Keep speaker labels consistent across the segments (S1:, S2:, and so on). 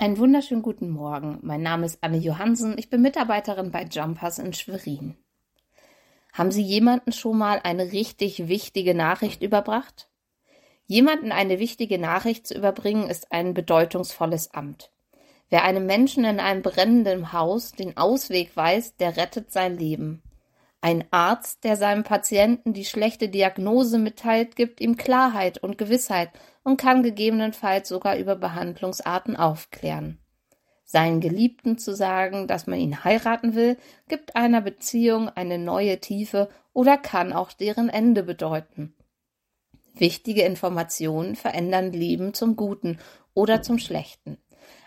S1: Einen wunderschönen guten Morgen. Mein Name ist Anne Johansen. Ich bin Mitarbeiterin bei Jumpers in Schwerin. Haben Sie jemanden schon mal eine richtig wichtige Nachricht überbracht? Jemanden eine wichtige Nachricht zu überbringen, ist ein bedeutungsvolles Amt. Wer einem Menschen in einem brennenden Haus den Ausweg weiß, der rettet sein Leben. Ein Arzt, der seinem Patienten die schlechte Diagnose mitteilt, gibt ihm Klarheit und Gewissheit und kann gegebenenfalls sogar über Behandlungsarten aufklären. Seinen Geliebten zu sagen, dass man ihn heiraten will, gibt einer Beziehung eine neue Tiefe oder kann auch deren Ende bedeuten. Wichtige Informationen verändern Leben zum Guten oder zum Schlechten.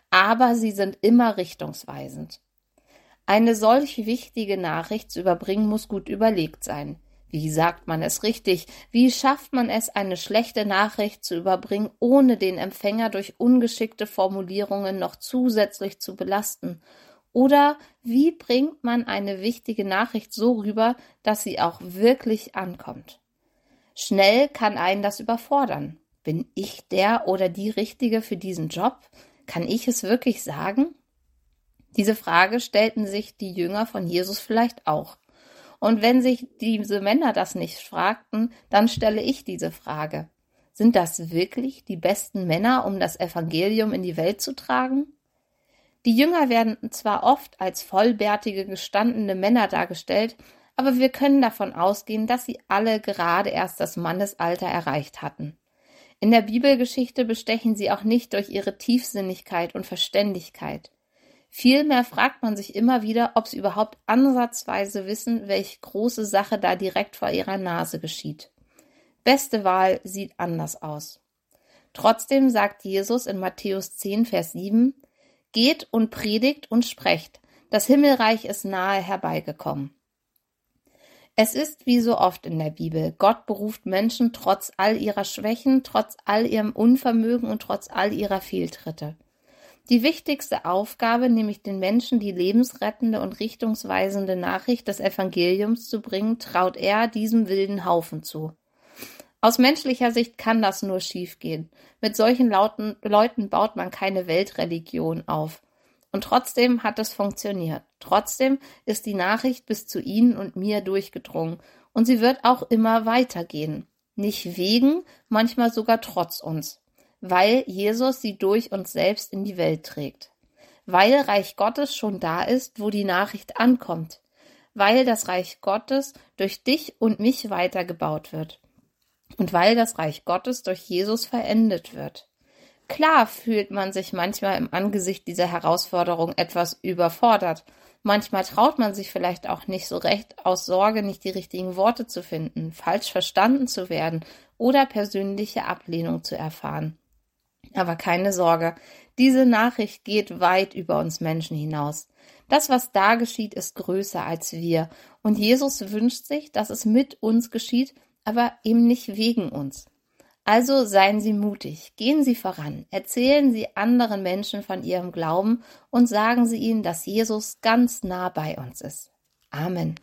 S1: Aber sie sind immer richtungsweisend. Eine solch wichtige Nachricht zu überbringen muss gut überlegt sein. Wie sagt man es richtig? Wie schafft man es, eine schlechte Nachricht zu überbringen, ohne den Empfänger durch ungeschickte Formulierungen noch zusätzlich zu belasten? Oder wie bringt man eine wichtige Nachricht so rüber, dass sie auch wirklich ankommt? Schnell kann einen das überfordern. Bin ich der oder die Richtige für diesen Job? Kann ich es wirklich sagen? Diese Frage stellten sich die Jünger von Jesus vielleicht auch. Und wenn sich diese Männer das nicht fragten, dann stelle ich diese Frage. Sind das wirklich die besten Männer, um das Evangelium in die Welt zu tragen? Die Jünger werden zwar oft als vollbärtige, gestandene Männer dargestellt, aber wir können davon ausgehen, dass sie alle gerade erst das Mannesalter erreicht hatten. In der Bibelgeschichte bestechen sie auch nicht durch ihre Tiefsinnigkeit und Verständigkeit. Vielmehr fragt man sich immer wieder, ob sie überhaupt ansatzweise wissen, welche große Sache da direkt vor ihrer Nase geschieht. Beste Wahl sieht anders aus. Trotzdem sagt Jesus in Matthäus 10, Vers 7, Geht und predigt und sprecht, das Himmelreich ist nahe herbeigekommen. Es ist wie so oft in der Bibel, Gott beruft Menschen trotz all ihrer Schwächen, trotz all ihrem Unvermögen und trotz all ihrer Fehltritte. Die wichtigste Aufgabe, nämlich den Menschen die lebensrettende und richtungsweisende Nachricht des Evangeliums zu bringen, traut er diesem wilden Haufen zu. Aus menschlicher Sicht kann das nur schiefgehen. Mit solchen lauten Leuten baut man keine Weltreligion auf. Und trotzdem hat es funktioniert. Trotzdem ist die Nachricht bis zu Ihnen und mir durchgedrungen. Und sie wird auch immer weitergehen. Nicht wegen, manchmal sogar trotz uns weil Jesus sie durch uns selbst in die Welt trägt, weil Reich Gottes schon da ist, wo die Nachricht ankommt, weil das Reich Gottes durch dich und mich weitergebaut wird und weil das Reich Gottes durch Jesus verendet wird. Klar fühlt man sich manchmal im Angesicht dieser Herausforderung etwas überfordert. Manchmal traut man sich vielleicht auch nicht so recht aus Sorge, nicht die richtigen Worte zu finden, falsch verstanden zu werden oder persönliche Ablehnung zu erfahren. Aber keine Sorge, diese Nachricht geht weit über uns Menschen hinaus. Das, was da geschieht, ist größer als wir. Und Jesus wünscht sich, dass es mit uns geschieht, aber eben nicht wegen uns. Also seien Sie mutig, gehen Sie voran, erzählen Sie anderen Menschen von Ihrem Glauben und sagen Sie ihnen, dass Jesus ganz nah bei uns ist. Amen.